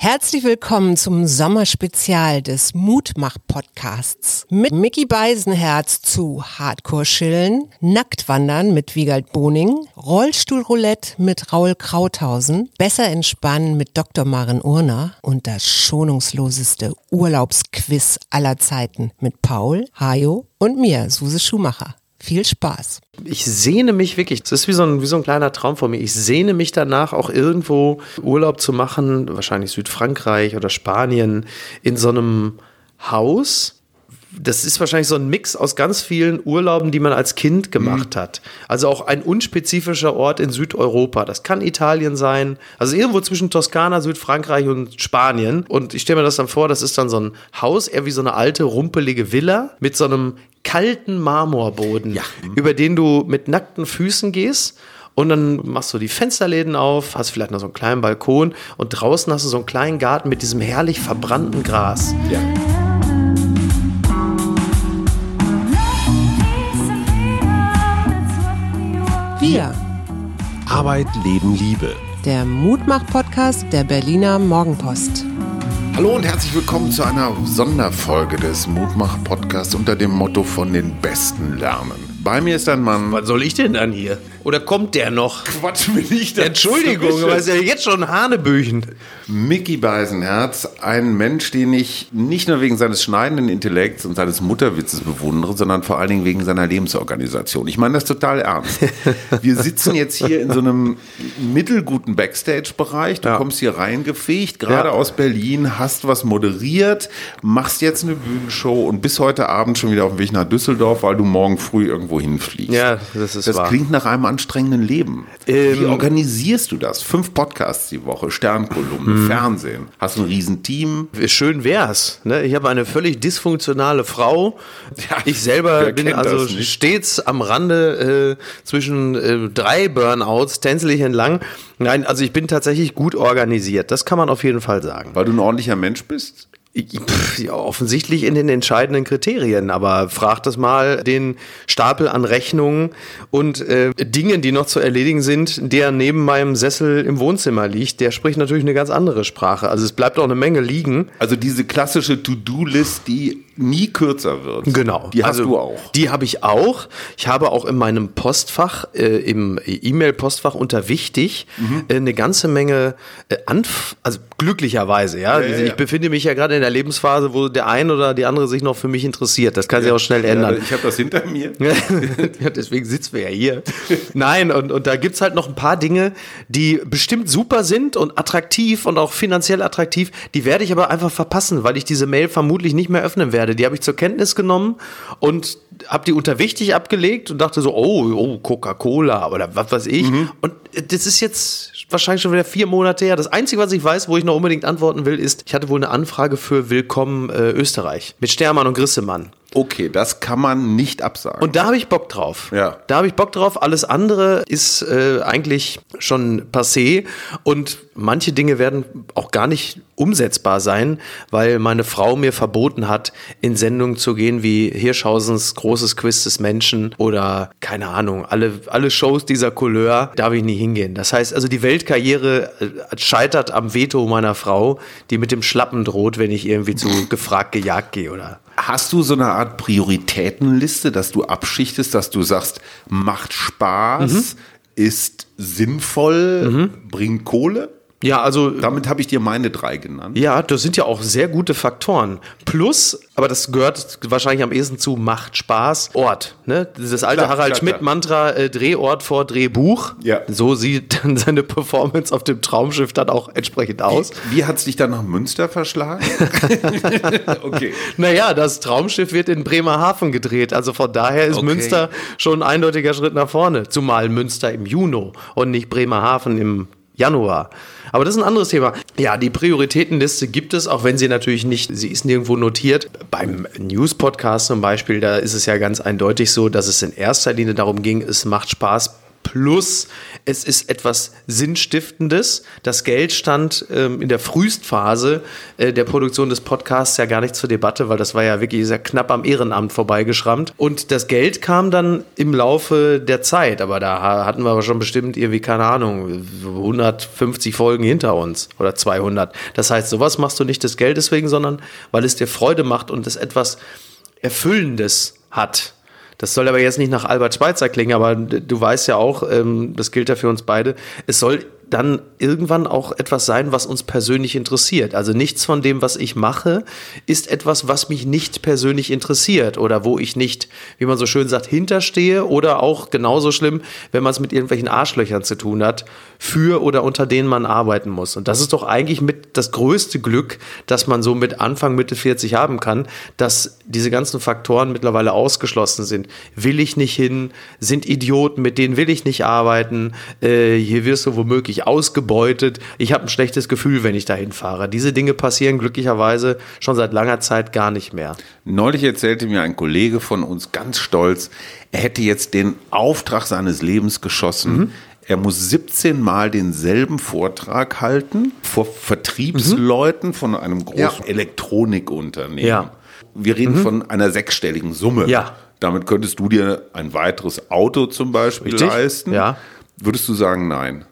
Herzlich willkommen zum Sommerspezial des Mutmach-Podcasts mit Mickey Beisenherz zu Hardcore-Chillen, Nacktwandern mit Wiegald Boning, Rollstuhlroulette mit Raul Krauthausen, Besser entspannen mit Dr. Maren Urner und das schonungsloseste Urlaubsquiz aller Zeiten mit Paul, Hajo und mir, Suse Schumacher. Viel Spaß. Ich sehne mich wirklich, es ist wie so, ein, wie so ein kleiner Traum von mir. Ich sehne mich danach, auch irgendwo Urlaub zu machen, wahrscheinlich Südfrankreich oder Spanien, in so einem Haus, das ist wahrscheinlich so ein Mix aus ganz vielen Urlauben, die man als Kind gemacht mhm. hat. Also auch ein unspezifischer Ort in Südeuropa. Das kann Italien sein, also irgendwo zwischen Toskana, Südfrankreich und Spanien. Und ich stelle mir das dann vor, das ist dann so ein Haus, eher wie so eine alte, rumpelige Villa mit so einem kalten Marmorboden, ja. über den du mit nackten Füßen gehst. Und dann machst du die Fensterläden auf, hast vielleicht noch so einen kleinen Balkon und draußen hast du so einen kleinen Garten mit diesem herrlich verbrannten Gras. Ja. Wir. Arbeit, Leben, Liebe. Der Mutmach-Podcast der Berliner Morgenpost. Hallo und herzlich willkommen zu einer Sonderfolge des Mutmach-Podcasts unter dem Motto von den Besten lernen. Bei mir ist ein Mann. Was soll ich denn dann hier? Oder kommt der noch? Quatsch mir nicht. Entschuldigung, aber ist ja jetzt schon Hanebüchen. Mickey Beisenherz, ein Mensch, den ich nicht nur wegen seines schneidenden Intellekts und seines Mutterwitzes bewundere, sondern vor allen Dingen wegen seiner Lebensorganisation. Ich meine das total ernst. Wir sitzen jetzt hier in so einem mittelguten Backstage-Bereich. Du ja. kommst hier reingefegt, gerade ja. aus Berlin, hast was moderiert, machst jetzt eine Bühnenshow und bis heute Abend schon wieder auf dem Weg nach Düsseldorf, weil du morgen früh irgendwo hinfliegst. Ja, das ist Das wahr. klingt nach einem anstrengenden Leben. Ähm, Wie organisierst du das? Fünf Podcasts die Woche, Sternkolumne, hm. Fernsehen. Hast du ein Riesenteam? Schön wär's. Ne? Ich habe eine völlig dysfunktionale Frau. Ja, ich selber bin also stets am Rande äh, zwischen äh, drei Burnouts, tänzel ich entlang. Nein, also ich bin tatsächlich gut organisiert. Das kann man auf jeden Fall sagen. Weil du ein ordentlicher Mensch bist? Pff, ja, offensichtlich in den entscheidenden Kriterien, aber frag das mal den Stapel an Rechnungen und äh, Dingen, die noch zu erledigen sind, der neben meinem Sessel im Wohnzimmer liegt, der spricht natürlich eine ganz andere Sprache. Also es bleibt auch eine Menge liegen. Also diese klassische To-Do-List, die nie kürzer wird. Genau. Die hast also, du auch. Die habe ich auch. Ich habe auch in meinem Postfach, äh, im E-Mail-Postfach unter wichtig, mhm. äh, eine ganze Menge äh, Anf also glücklicherweise, ja. ja, ja ich befinde mich ja gerade in der Lebensphase, wo der ein oder die andere sich noch für mich interessiert. Das kann sich auch schnell ändern. ich habe das hinter mir. ja, deswegen sitzen wir ja hier. Nein, und, und da gibt's halt noch ein paar Dinge, die bestimmt super sind und attraktiv und auch finanziell attraktiv. Die werde ich aber einfach verpassen, weil ich diese Mail vermutlich nicht mehr öffnen werde. Die habe ich zur Kenntnis genommen und habe die unter wichtig abgelegt und dachte so, oh, oh Coca-Cola oder was weiß ich. Mhm. Und das ist jetzt wahrscheinlich schon wieder vier Monate her. Das Einzige, was ich weiß, wo ich noch unbedingt antworten will, ist, ich hatte wohl eine Anfrage für Willkommen äh, Österreich mit Stermann und Grissemann. Okay, das kann man nicht absagen. Und da habe ich Bock drauf. Ja. Da habe ich Bock drauf. Alles andere ist äh, eigentlich schon passé. Und manche Dinge werden auch gar nicht umsetzbar sein, weil meine Frau mir verboten hat, in Sendungen zu gehen wie Hirschhausens großes Quiz des Menschen oder keine Ahnung, alle, alle Shows dieser Couleur darf ich nie hingehen. Das heißt also, die Weltkarriere äh, scheitert am Veto meiner Frau, die mit dem Schlappen droht, wenn ich irgendwie zu gefragt gejagt gehe oder Hast du so eine Art Prioritätenliste, dass du abschichtest, dass du sagst, macht Spaß, mhm. ist sinnvoll, mhm. bringt Kohle? Ja, also. Damit habe ich dir meine drei genannt. Ja, das sind ja auch sehr gute Faktoren. Plus, aber das gehört wahrscheinlich am ehesten zu Macht Spaß, Ort. Ne? Dieses alte klar, Harald Schmidt-Mantra, äh, Drehort vor Drehbuch. Ja. So sieht dann seine Performance auf dem Traumschiff dann auch entsprechend aus. Wie, wie hat es dich dann nach Münster verschlagen? okay. Naja, das Traumschiff wird in Bremerhaven gedreht. Also von daher ist okay. Münster schon ein eindeutiger Schritt nach vorne. Zumal Münster im Juni und nicht Bremerhaven im Januar. Aber das ist ein anderes Thema. Ja, die Prioritätenliste gibt es, auch wenn sie natürlich nicht, sie ist nirgendwo notiert. Beim News-Podcast zum Beispiel, da ist es ja ganz eindeutig so, dass es in erster Linie darum ging, es macht Spaß, Plus, es ist etwas Sinnstiftendes. Das Geld stand ähm, in der Frühstphase äh, der Produktion des Podcasts ja gar nicht zur Debatte, weil das war ja wirklich sehr knapp am Ehrenamt vorbeigeschrammt. Und das Geld kam dann im Laufe der Zeit, aber da hatten wir aber schon bestimmt irgendwie, keine Ahnung, 150 Folgen hinter uns oder 200. Das heißt, sowas machst du nicht des Geldes wegen, sondern weil es dir Freude macht und es etwas Erfüllendes hat. Das soll aber jetzt nicht nach Albert Schweitzer klingen, aber du weißt ja auch, ähm, das gilt ja für uns beide, es soll dann irgendwann auch etwas sein, was uns persönlich interessiert. Also nichts von dem, was ich mache, ist etwas, was mich nicht persönlich interessiert oder wo ich nicht, wie man so schön sagt, hinterstehe oder auch genauso schlimm, wenn man es mit irgendwelchen Arschlöchern zu tun hat, für oder unter denen man arbeiten muss. Und das ist doch eigentlich mit das größte Glück, dass man so mit Anfang, Mitte 40 haben kann, dass diese ganzen Faktoren mittlerweile ausgeschlossen sind. Will ich nicht hin, sind Idioten, mit denen will ich nicht arbeiten, äh, hier wirst du womöglich mich ausgebeutet. Ich habe ein schlechtes Gefühl, wenn ich dahin fahre. Diese Dinge passieren glücklicherweise schon seit langer Zeit gar nicht mehr. Neulich erzählte mir ein Kollege von uns ganz stolz, er hätte jetzt den Auftrag seines Lebens geschossen. Mhm. Er muss 17 Mal denselben Vortrag halten vor Vertriebsleuten mhm. von einem großen ja. Elektronikunternehmen. Ja. Wir reden mhm. von einer sechsstelligen Summe. Ja. Damit könntest du dir ein weiteres Auto zum Beispiel Richtig? leisten. Ja. Würdest du sagen, nein?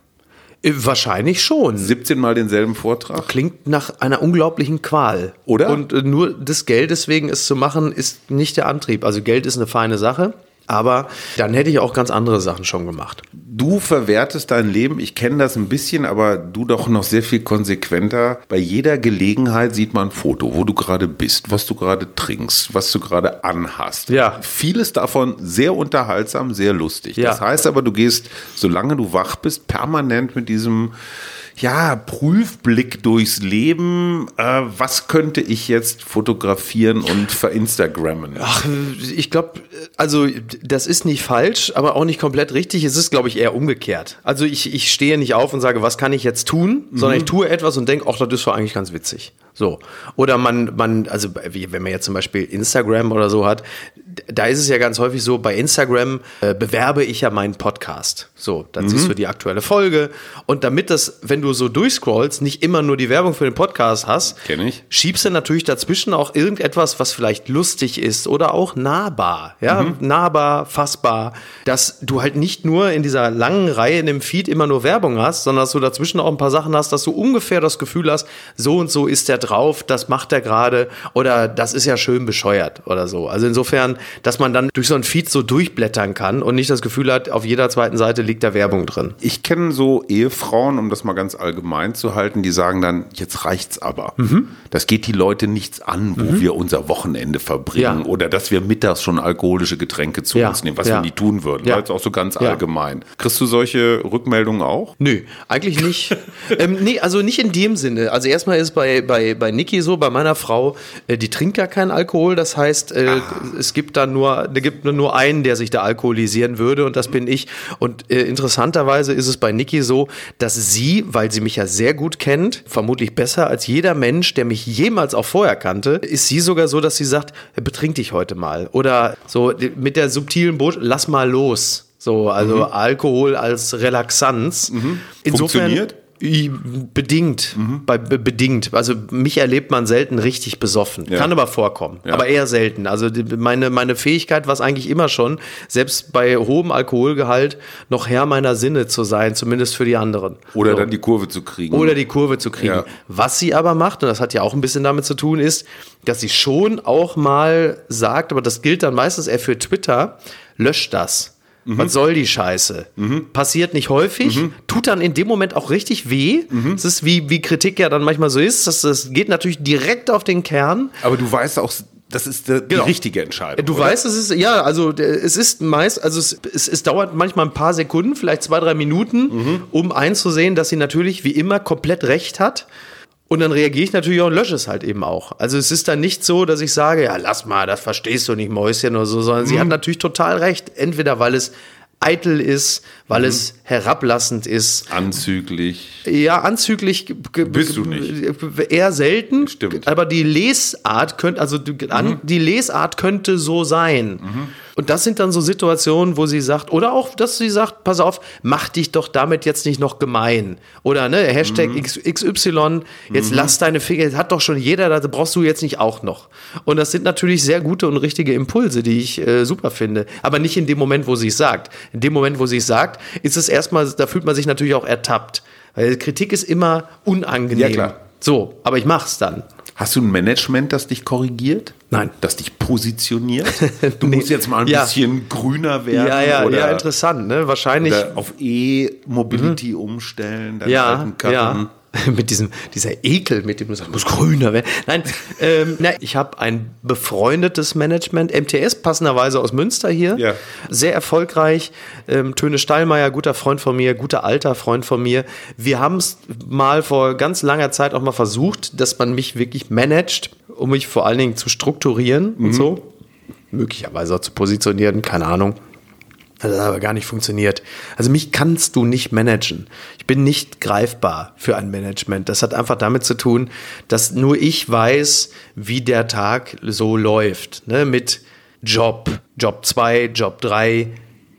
Äh, wahrscheinlich schon. 17 Mal denselben Vortrag? Klingt nach einer unglaublichen Qual. Oder? Und äh, nur des Geldes wegen es zu machen, ist nicht der Antrieb. Also Geld ist eine feine Sache. Aber dann hätte ich auch ganz andere Sachen schon gemacht. Du verwertest dein Leben, ich kenne das ein bisschen, aber du doch noch sehr viel konsequenter. Bei jeder Gelegenheit sieht man ein Foto, wo du gerade bist, was du gerade trinkst, was du gerade anhast. Ja. Vieles davon sehr unterhaltsam, sehr lustig. Ja. Das heißt aber, du gehst, solange du wach bist, permanent mit diesem ja, Prüfblick durchs Leben. Äh, was könnte ich jetzt fotografieren und verinstagrammen? Ach, ich glaube, also das ist nicht falsch, aber auch nicht komplett richtig. Es ist, glaube ich, eher umgekehrt. Also ich, ich stehe nicht auf und sage, was kann ich jetzt tun, mhm. sondern ich tue etwas und denke, ach, das ist doch eigentlich ganz witzig. So. Oder man, man, also wenn man jetzt zum Beispiel Instagram oder so hat, da ist es ja ganz häufig so, bei Instagram äh, bewerbe ich ja meinen Podcast. So, dann mhm. siehst du die aktuelle Folge. Und damit das, wenn du so durchscrollst, nicht immer nur die Werbung für den Podcast hast, Kenn ich. schiebst du natürlich dazwischen auch irgendetwas, was vielleicht lustig ist oder auch nahbar. Ja, mhm. nahbar, fassbar. Dass du halt nicht nur in dieser langen Reihe in dem Feed immer nur Werbung hast, sondern dass du dazwischen auch ein paar Sachen hast, dass du ungefähr das Gefühl hast, so und so ist der drauf, das macht er gerade oder das ist ja schön bescheuert oder so. Also insofern, dass man dann durch so ein Feed so durchblättern kann und nicht das Gefühl hat, auf jeder zweiten Seite liegt da Werbung drin. Ich kenne so Ehefrauen, um das mal ganz allgemein zu halten, die sagen dann, jetzt reicht's aber. Mhm. Das geht die Leute nichts an, wo mhm. wir unser Wochenende verbringen ja. oder dass wir mittags schon alkoholische Getränke zu ja. uns nehmen, was ja. wir nie tun würden. Ja. Jetzt auch so ganz allgemein. Kriegst du solche Rückmeldungen auch? Nö, eigentlich nicht. ähm, nee, also nicht in dem Sinne. Also erstmal ist bei, bei, bei Niki so, bei meiner Frau, äh, die trinkt gar keinen Alkohol. Das heißt, äh, ah. es gibt da nur, da gibt nur einen, der sich da alkoholisieren würde und das bin ich. Und äh, interessanterweise ist es bei Niki so, dass sie, weil sie mich ja sehr gut kennt, vermutlich besser als jeder Mensch, der mich jemals auch vorher kannte, ist sie sogar so, dass sie sagt, betrink dich heute mal. Oder so mit der subtilen Botschaft, lass mal los. So, also mhm. Alkohol als Relaxanz. Mhm. Insofern, Funktioniert? Bedingt, mhm. bei, bedingt. Also mich erlebt man selten richtig besoffen. Ja. Kann aber vorkommen, ja. aber eher selten. Also meine, meine Fähigkeit war es eigentlich immer schon, selbst bei hohem Alkoholgehalt noch Herr meiner Sinne zu sein, zumindest für die anderen. Oder so. dann die Kurve zu kriegen. Oder die Kurve zu kriegen. Ja. Was sie aber macht, und das hat ja auch ein bisschen damit zu tun, ist, dass sie schon auch mal sagt, aber das gilt dann meistens eher für Twitter, löscht das. Mhm. Was soll die Scheiße? Mhm. Passiert nicht häufig, mhm. tut dann in dem Moment auch richtig weh. Mhm. Es ist wie, wie Kritik ja dann manchmal so ist. Das, das geht natürlich direkt auf den Kern. Aber du weißt auch, das ist die genau. richtige Entscheidung. Du oder? weißt, es ist, ja, also es ist meist, also es, es, es, dauert manchmal ein paar Sekunden, vielleicht zwei, drei Minuten, mhm. um einzusehen, dass sie natürlich wie immer komplett recht hat. Und dann reagiere ich natürlich auch und lösche es halt eben auch. Also es ist dann nicht so, dass ich sage, ja, lass mal, das verstehst du nicht, Mäuschen oder so, sondern mhm. sie hat natürlich total recht. Entweder weil es eitel ist, weil mhm. es herablassend ist. Anzüglich. Ja, anzüglich bist du nicht. Eher selten. Stimmt. Aber die Lesart könnte, also die, mhm. die Lesart könnte so sein. Mhm. Und das sind dann so Situationen, wo sie sagt, oder auch, dass sie sagt, pass auf, mach dich doch damit jetzt nicht noch gemein. Oder ne, Hashtag mhm. XY, jetzt mhm. lass deine Finger, hat doch schon jeder, da brauchst du jetzt nicht auch noch. Und das sind natürlich sehr gute und richtige Impulse, die ich äh, super finde. Aber nicht in dem Moment, wo sie es sagt. In dem Moment, wo sie es sagt, ist es erstmal, da fühlt man sich natürlich auch ertappt. Weil Kritik ist immer unangenehm. Ja, klar. So, aber ich mach's dann. Hast du ein Management, das dich korrigiert? Nein. Das dich positioniert? Du nee. musst jetzt mal ein ja. bisschen grüner werden. Ja, ja, oder, ja, interessant, ne? Wahrscheinlich. auf E-Mobility mhm. umstellen, deine ja, alten Karten. Ja. mit diesem, dieser Ekel, mit dem du sagst, muss grüner werden. Nein, ähm, na, ich habe ein befreundetes Management, MTS, passenderweise aus Münster hier. Ja. Sehr erfolgreich. Ähm, Töne Stallmeier, guter Freund von mir, guter alter Freund von mir. Wir haben es mal vor ganz langer Zeit auch mal versucht, dass man mich wirklich managt, um mich vor allen Dingen zu strukturieren mhm. und so. Möglicherweise auch zu positionieren, keine Ahnung. Das hat aber gar nicht funktioniert. Also mich kannst du nicht managen. Ich bin nicht greifbar für ein Management. Das hat einfach damit zu tun, dass nur ich weiß, wie der Tag so läuft. Ne? Mit Job, Job 2, Job 3,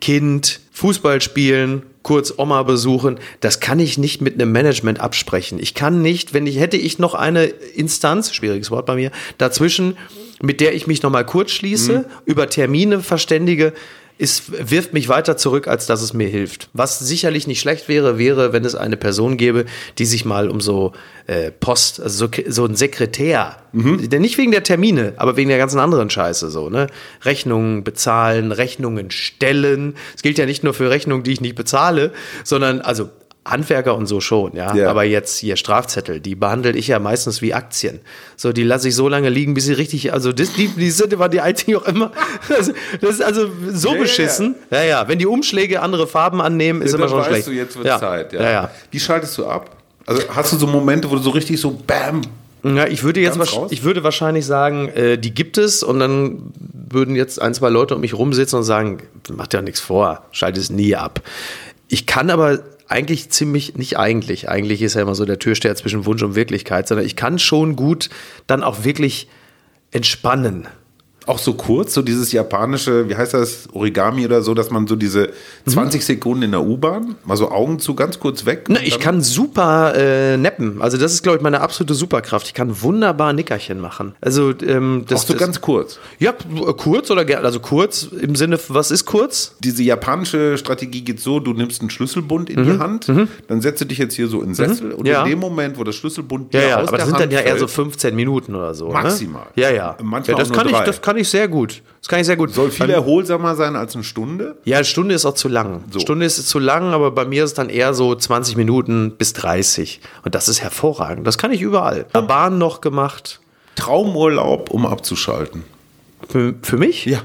Kind, Fußball spielen, kurz Oma besuchen. Das kann ich nicht mit einem Management absprechen. Ich kann nicht, wenn ich hätte ich noch eine Instanz, schwieriges Wort bei mir, dazwischen, mit der ich mich nochmal kurz schließe, mhm. über Termine verständige, ist, wirft mich weiter zurück, als dass es mir hilft. Was sicherlich nicht schlecht wäre, wäre, wenn es eine Person gäbe, die sich mal um so äh, Post, also so, so ein Sekretär, mhm. nicht wegen der Termine, aber wegen der ganzen anderen Scheiße so, ne? Rechnungen bezahlen, Rechnungen stellen. Es gilt ja nicht nur für Rechnungen, die ich nicht bezahle, sondern also Handwerker und so schon, ja? ja. Aber jetzt hier Strafzettel, die behandle ich ja meistens wie Aktien. So, die lasse ich so lange liegen, bis sie richtig, also das, die, die sind war die einzige auch immer. Das, das ist also so ja, beschissen. Ja. ja, ja. Wenn die Umschläge andere Farben annehmen, ist immer schon weißt schlecht. Du, jetzt wird Zeit, ja. ja. Wie schaltest du ab? Also hast du so Momente, wo du so richtig so Bam, ja, ich würde jetzt ich würde wahrscheinlich sagen, äh, die gibt es und dann würden jetzt ein, zwei Leute um mich rumsitzen und sagen, macht ja nichts vor, schalte es nie ab. Ich kann aber eigentlich ziemlich, nicht eigentlich, eigentlich ist ja immer so der Türsteher zwischen Wunsch und Wirklichkeit, sondern ich kann schon gut dann auch wirklich entspannen auch so kurz, so dieses japanische, wie heißt das, Origami oder so, dass man so diese 20 mhm. Sekunden in der U-Bahn, mal so Augen zu, ganz kurz weg. Na, ich kann super äh, neppen. Also das ist, glaube ich, meine absolute Superkraft. Ich kann wunderbar Nickerchen machen. Also ähm, das, Auch so das, ganz kurz. Ja, kurz oder also kurz im Sinne, was ist kurz? Diese japanische Strategie geht so: Du nimmst einen Schlüsselbund in mhm. die Hand, mhm. dann setzt du dich jetzt hier so in den Sessel mhm. und ja. in dem Moment, wo das Schlüsselbund ja, ja, aber das sind Hand dann ja eher so 15 Minuten oder so. Ne? Maximal. Ne? Ja, ja. Manchmal ja, das kann drei. ich, das kann kann ich sehr gut. Das kann ich sehr gut. Soll viel erholsamer sein als eine Stunde? Ja, eine Stunde ist auch zu lang. So. Stunde ist zu lang, aber bei mir ist es dann eher so 20 Minuten bis 30. Und das ist hervorragend. Das kann ich überall. Ja. Bahn noch gemacht. Traumurlaub, um abzuschalten. Für, für mich? Ja.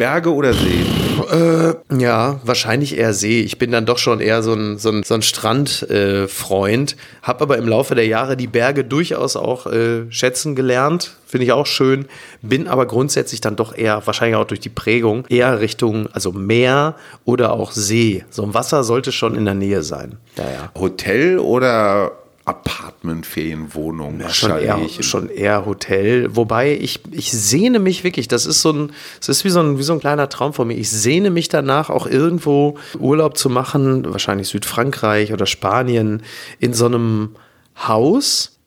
Berge oder See? Äh, ja, wahrscheinlich eher See. Ich bin dann doch schon eher so ein, so ein, so ein Strandfreund. Äh, Hab aber im Laufe der Jahre die Berge durchaus auch äh, schätzen gelernt. Finde ich auch schön. Bin aber grundsätzlich dann doch eher, wahrscheinlich auch durch die Prägung, eher Richtung, also Meer oder auch See. So ein Wasser sollte schon in der Nähe sein. Ja, ja. Hotel oder Apartment-Ferienwohnung. Ja, schon, eher, schon eher Hotel. Wobei ich, ich sehne mich wirklich, das ist so ein, das ist wie so ein, wie so ein kleiner Traum von mir. Ich sehne mich danach auch irgendwo Urlaub zu machen, wahrscheinlich Südfrankreich oder Spanien, in so einem Haus,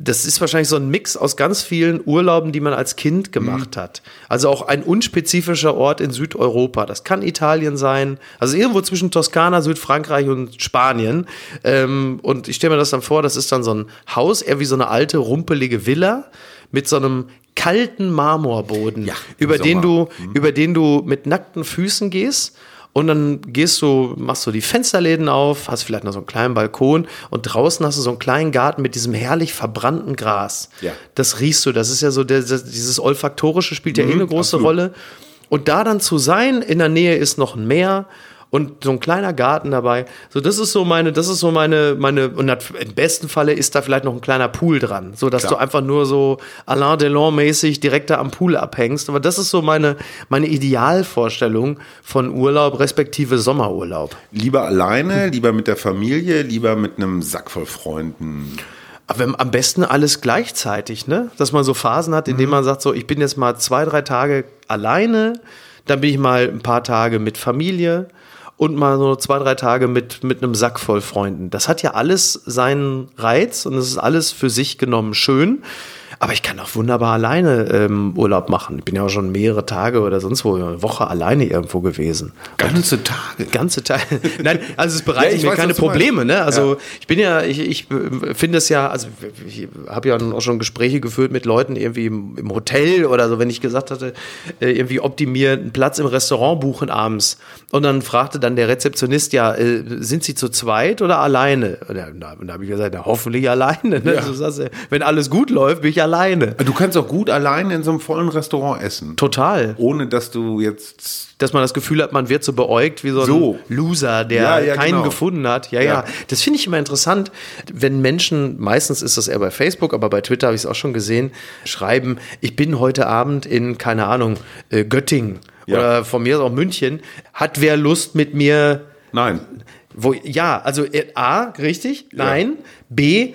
das ist wahrscheinlich so ein Mix aus ganz vielen Urlauben, die man als Kind gemacht mhm. hat. Also auch ein unspezifischer Ort in Südeuropa. Das kann Italien sein, also irgendwo zwischen Toskana, Südfrankreich und Spanien. Ähm, und ich stelle mir das dann vor, das ist dann so ein Haus, eher wie so eine alte, rumpelige Villa mit so einem kalten Marmorboden, ja, über den du, mhm. über den du mit nackten Füßen gehst und dann gehst du, machst du die Fensterläden auf, hast vielleicht noch so einen kleinen Balkon und draußen hast du so einen kleinen Garten mit diesem herrlich verbrannten Gras. Ja. Das riechst du, das ist ja so, der, dieses Olfaktorische spielt ja mhm, eh eine große absolut. Rolle. Und da dann zu sein, in der Nähe ist noch ein Meer und so ein kleiner Garten dabei. So, das ist so meine, das ist so meine, meine, und im besten Falle ist da vielleicht noch ein kleiner Pool dran, so dass Klar. du einfach nur so Alain Delon-mäßig direkt da am Pool abhängst. Aber das ist so meine, meine Idealvorstellung von Urlaub, respektive Sommerurlaub. Lieber alleine, lieber mit der Familie, lieber mit einem Sack voll Freunden. Aber am besten alles gleichzeitig, ne? Dass man so Phasen hat, in denen mhm. man sagt, so, ich bin jetzt mal zwei, drei Tage alleine, dann bin ich mal ein paar Tage mit Familie und mal so zwei, drei Tage mit, mit einem Sack voll Freunden. Das hat ja alles seinen Reiz und es ist alles für sich genommen schön. Aber ich kann auch wunderbar alleine ähm, Urlaub machen. Ich bin ja auch schon mehrere Tage oder sonst wo, eine Woche alleine irgendwo gewesen. Ganze Tage. Ganze Tage. Nein, also es bereitet Ja, ich mir weiß, keine Probleme. Ne? Also Ja. ich bin ja, ich, ich finde es ja, also ich habe ja auch schon Gespräche geführt mit Leuten irgendwie im, im Hotel oder so, wenn ich gesagt hatte, äh, irgendwie optimiert einen Platz im Restaurant buchen abends. Und dann fragte dann der Rezeptionist, ja, äh, sind Sie zu zweit oder alleine? Und da, da habe ich gesagt, ja, hoffentlich alleine. Ne? Ja. So sagst du, wenn alles gut läuft, bin ich alleine. Du kannst auch gut allein in so einem vollen Restaurant essen. Total. Ohne dass du jetzt. dass man das Gefühl hat, man wird so beäugt wie so ein So. Loser, der Ja, ja, keinen genau. gefunden hat. Ja, ja, Ja. Das finde ich immer interessant, wenn Menschen, meistens ist das eher bei Facebook, aber bei Twitter habe ich es auch schon gesehen, schreiben, ich bin heute Abend in, keine Ahnung, äh, Göttingen oder von mir aus auch München. Hat wer Lust mit mir Nein. wo, ja, also äh, A, richtig, nein. B,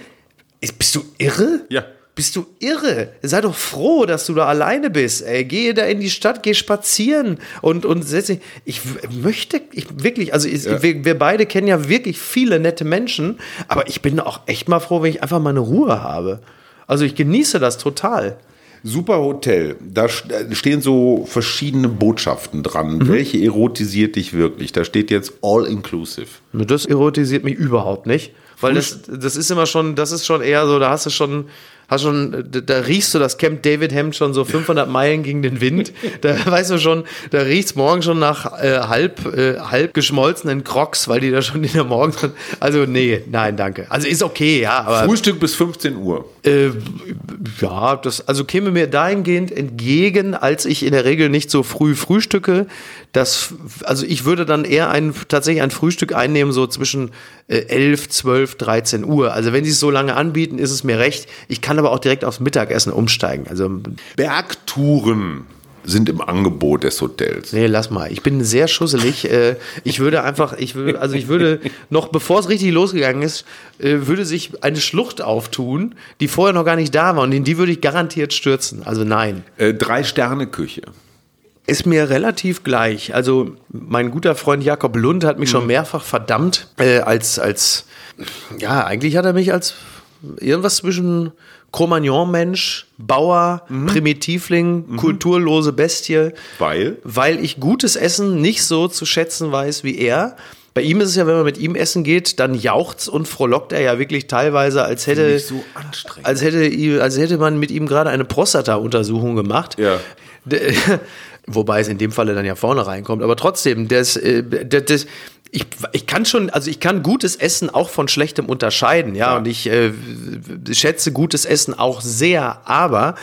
ist, bist du irre? Ja. Bist du irre? Sei doch froh, dass du da alleine bist. Ey, geh da in die Stadt, geh spazieren und, und setz dich. Ich möchte, ich wirklich, also ich, Ja. wir, wir beide kennen ja wirklich viele nette Menschen, aber ich bin auch echt mal froh, wenn ich einfach meine Ruhe habe. Also ich genieße das total. Super Hotel. Da da stehen so verschiedene Botschaften dran. Welche erotisiert dich wirklich? Da steht jetzt all inclusive. Das erotisiert mich überhaupt nicht, weil das, das ist immer schon, das ist schon eher so, da hast du schon, hast schon, da, da riechst du das Camp David Hemd schon so 500 Meilen gegen den Wind. Da weißt du schon, da riecht's morgen schon nach äh, halb, äh, halb geschmolzenen Crocs, weil die da schon in der Morgen sind. Also nee, nein, danke. Also ist okay, ja, aber Frühstück bis 15 Uhr. äh, ja, das also käme mir dahingehend entgegen, als ich in der Regel nicht so früh frühstücke. Das, also ich würde dann eher ein, tatsächlich ein Frühstück einnehmen, so zwischen äh, 11, 12, 13 Uhr. Also wenn sie es so lange anbieten, ist es mir recht. Ich kann aber auch direkt aufs Mittagessen umsteigen. Also Bergtouren sind im Angebot des Hotels. Nee, lass mal. Ich bin sehr schusselig. Äh, Ich würde einfach, ich würde, also ich würde noch bevor es richtig losgegangen ist, äh, würde sich eine Schlucht auftun, die vorher noch gar nicht da war und in die würde ich garantiert stürzen. Also nein. Äh, Drei-Sterne-Küche. Ist mir relativ gleich. Also mein guter Freund Jakob Lund hat mich schon mehrfach verdammt äh, als als ja eigentlich hat er mich als irgendwas zwischen Cro-Magnon-Mensch, Bauer, Primitivling, kulturlose Bestie, Weil? weil ich gutes Essen nicht so zu schätzen weiß wie er. Bei ihm ist es ja, wenn man mit ihm essen geht, dann jaucht's und frohlockt er ja wirklich teilweise, als hätte, so anstrengend. als hätte, als hätte man mit ihm gerade eine Prostata-Untersuchung gemacht. Ja. Wobei es in dem Falle dann ja vorne reinkommt. Aber trotzdem, das, äh, das, das, ich, ich kann schon, also ich kann gutes Essen auch von schlechtem unterscheiden, ja, Ja. und ich äh, schätze gutes Essen auch sehr, aber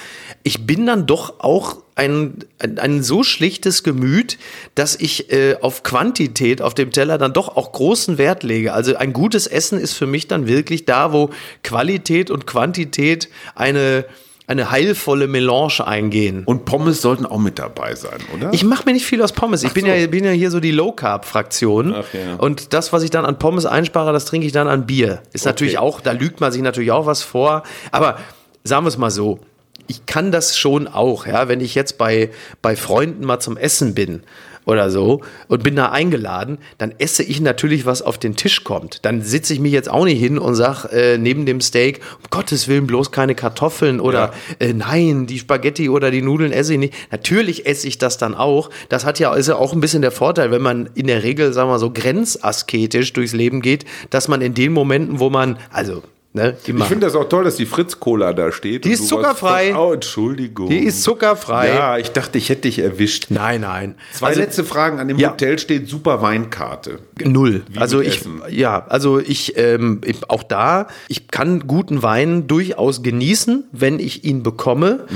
ich bin dann doch auch ein, ein, ein so schlichtes Gemüt, dass ich äh, auf Quantität auf dem Teller dann doch auch großen Wert lege. Also ein gutes Essen ist für mich dann wirklich da, wo Qualität und Quantität eine, eine heilvolle Melange eingehen. Und Pommes sollten auch mit dabei sein, oder? Ich mache mir nicht viel aus Pommes. Ich bin, so. ja, bin ja hier so die Low-Carb-Fraktion. Ja. Und das, was ich dann an Pommes einspare, das trinke ich dann an Bier. Ist natürlich auch, da lügt man sich natürlich auch was vor. Aber sagen wir es mal so. Ich kann das schon auch, ja, wenn ich jetzt bei, bei Freunden mal zum Essen bin oder so und bin da eingeladen, dann esse ich natürlich, was auf den Tisch kommt. Dann sitze ich mich jetzt auch nicht hin und sag äh, neben dem Steak, um Gottes Willen bloß keine Kartoffeln oder äh, nein, die Spaghetti oder die Nudeln esse ich nicht. Natürlich esse ich das dann auch. Das hat ja, ist ja auch ein bisschen der Vorteil, wenn man in der Regel, sagen wir mal so, grenzasketisch durchs Leben geht, dass man in den Momenten, wo man, also, ne. Ich finde das auch toll, dass die Fritz-Cola da steht. Die ist zuckerfrei. Oh, Entschuldigung. Die ist zuckerfrei. Ja, ich dachte, ich hätte dich erwischt. Nein, nein. Zwei Also- letzte Fragen. An dem Ja. Hotel steht super Weinkarte. Null. Wie also ich, Essen. ja, also ich, ähm, ich, auch da, ich kann guten Wein durchaus genießen, wenn ich ihn bekomme.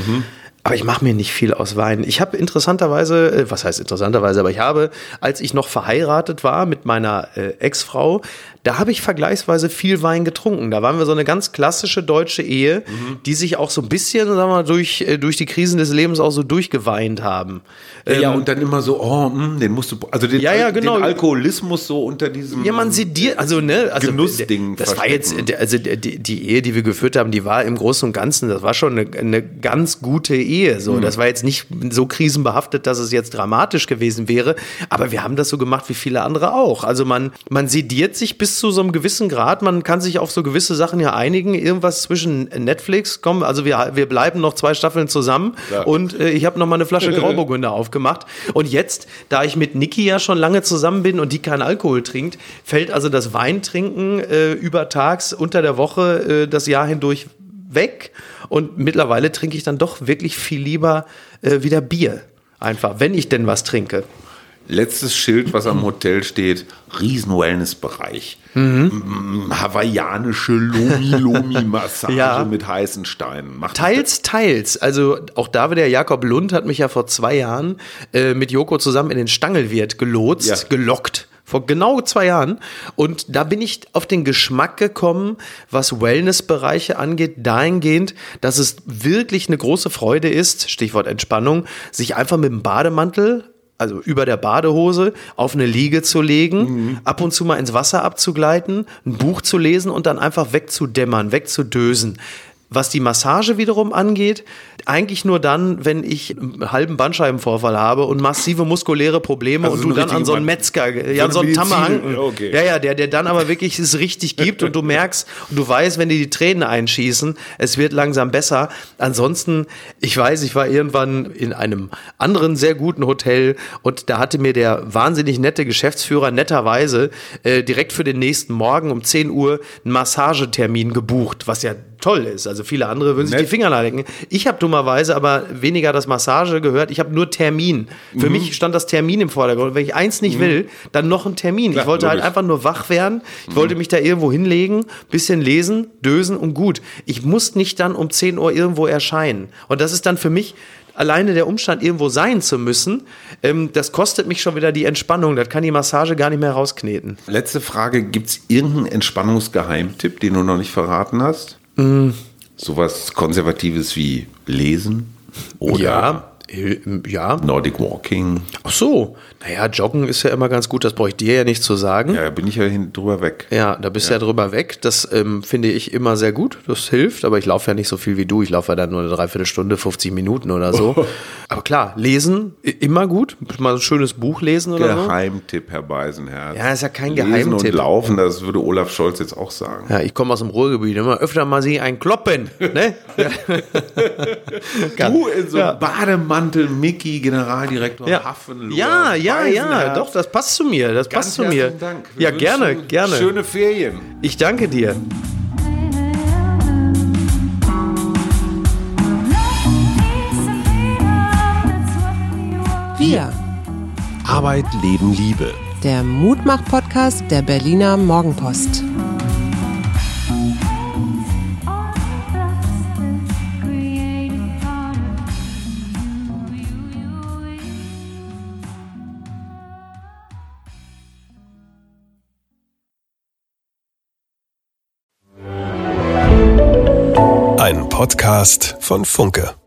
Aber ich mache mir nicht viel aus Wein. Ich habe interessanterweise, äh, was heißt interessanterweise, aber ich habe, als ich noch verheiratet war mit meiner äh, Ex-Frau, da habe ich vergleichsweise viel Wein getrunken. Da waren wir so eine ganz klassische deutsche Ehe, die sich auch so ein bisschen, sagen wir mal, durch, äh, durch die Krisen des Lebens auch so durchgeweint haben. ja, und dann immer so, oh, mh, den musst du, also den, Ähm, Ja, ja, genau. den Alkoholismus so unter diesem. Ja, man sediert, also ne, also Genussding Das war jetzt, also die, die Ehe, die wir geführt haben, die war im Großen und Ganzen, das war schon eine, eine ganz gute Ehe. So, das war jetzt nicht so krisenbehaftet, dass es jetzt dramatisch gewesen wäre. Aber wir haben das so gemacht wie viele andere auch. Also man, man sediert sich bis zu so einem gewissen Grad. Man kann sich auf so gewisse Sachen ja einigen. Irgendwas zwischen Netflix, komm, also wir, wir bleiben noch zwei Staffeln zusammen. Ja. Und äh, ich habe noch mal eine Flasche Grauburgunder aufgemacht. Und jetzt, da ich mit Niki ja schon lange zusammen bin und die keinen Alkohol trinkt, fällt also das Weintrinken äh, übertags unter der Woche äh, das Jahr hindurch weg. Und mittlerweile trinke ich dann doch wirklich viel lieber äh, wieder Bier. Einfach, wenn ich denn was trinke. Letztes Schild, was am Hotel steht, Riesen-Wellness-Bereich. Mhm. Hawaiianische Lomi-Lomi-Massage Ja. mit heißen Steinen. Macht Teils, teils. Also auch da wieder Jakob Lund hat mich ja vor zwei Jahren äh, mit Joko zusammen in den Stangelwirt gelotst, Ja. gelockt. Vor genau zwei Jahren. Und da bin ich auf den Geschmack gekommen, was Wellnessbereiche angeht, dahingehend, dass es wirklich eine große Freude ist, Stichwort Entspannung, sich einfach mit dem Bademantel also über der Badehose auf eine Liege zu legen, ab und zu mal ins Wasser abzugleiten, ein Buch zu lesen und dann einfach wegzudämmern, wegzudösen. Was die Massage wiederum angeht, eigentlich nur dann, wenn ich einen halben Bandscheibenvorfall habe und massive muskuläre Probleme Also und so du dann an so einen Metzger, ja, an so einen Tammerhanken. Okay. Ja, ja, der, der dann aber wirklich es richtig gibt und du merkst und du weißt, wenn dir die Tränen einschießen, es wird langsam besser. Ansonsten, ich weiß, ich war irgendwann in einem anderen sehr guten Hotel und da hatte mir der wahnsinnig nette Geschäftsführer netterweise äh, direkt für den nächsten Morgen um 10 Uhr einen Massagetermin gebucht, was ja toll ist. Also viele andere würden sich Nett. die Finger lecken. Ich habe dummerweise aber weniger das Massage gehört. Ich habe nur Termin. Für Mhm. mich stand das Termin im Vordergrund. Wenn ich eins nicht will, dann noch ein Termin. Klar, ich wollte halt logisch. einfach nur wach werden. Ich wollte mich da irgendwo hinlegen, bisschen lesen, dösen und gut. Ich muss nicht dann um 10 Uhr irgendwo erscheinen. Und das ist dann für mich alleine der Umstand, irgendwo sein zu müssen, ähm, das kostet mich schon wieder die Entspannung. Das kann die Massage gar nicht mehr rauskneten. Letzte Frage: Gibt es irgendeinen Entspannungsgeheimtipp, den du noch nicht verraten hast? Mm. Sowas Konservatives wie Lesen oder ja, ja. Nordic Walking? Ach so. Naja, Joggen ist ja immer ganz gut. Das brauche ich dir ja nicht zu sagen. Ja, bin ich ja hin, drüber weg. Ja, da bist du ja. drüber weg. Das ähm, finde ich immer sehr gut. Das hilft, aber ich laufe ja nicht so viel wie du. Ich laufe ja dann nur eine Dreiviertelstunde, 50 Minuten oder so. Aber klar, lesen immer gut. Mal ein schönes Buch lesen oder so. Geheimtipp, Herr Beisenherz. Ja, ist ja kein Lesen Geheimtipp. und Laufen, das würde Olaf Scholz jetzt auch sagen. Ja, ich komme aus dem Ruhrgebiet. Immer öfter mal sie ein Kloppen. Ne? Du in so Ja. einem Bademantel, Mickey, Generaldirektor Ja. Hafenlohr, ja, ja, ja, doch, das passt zu mir. Das Ganz passt zu mir. herzlichen Dank. Wir Ja, gerne, gerne. Schöne Ferien. Ich danke dir. Wir, Arbeit, Leben, Liebe. der Mutmach-Podcast der Berliner Morgenpost. Podcast von Funke.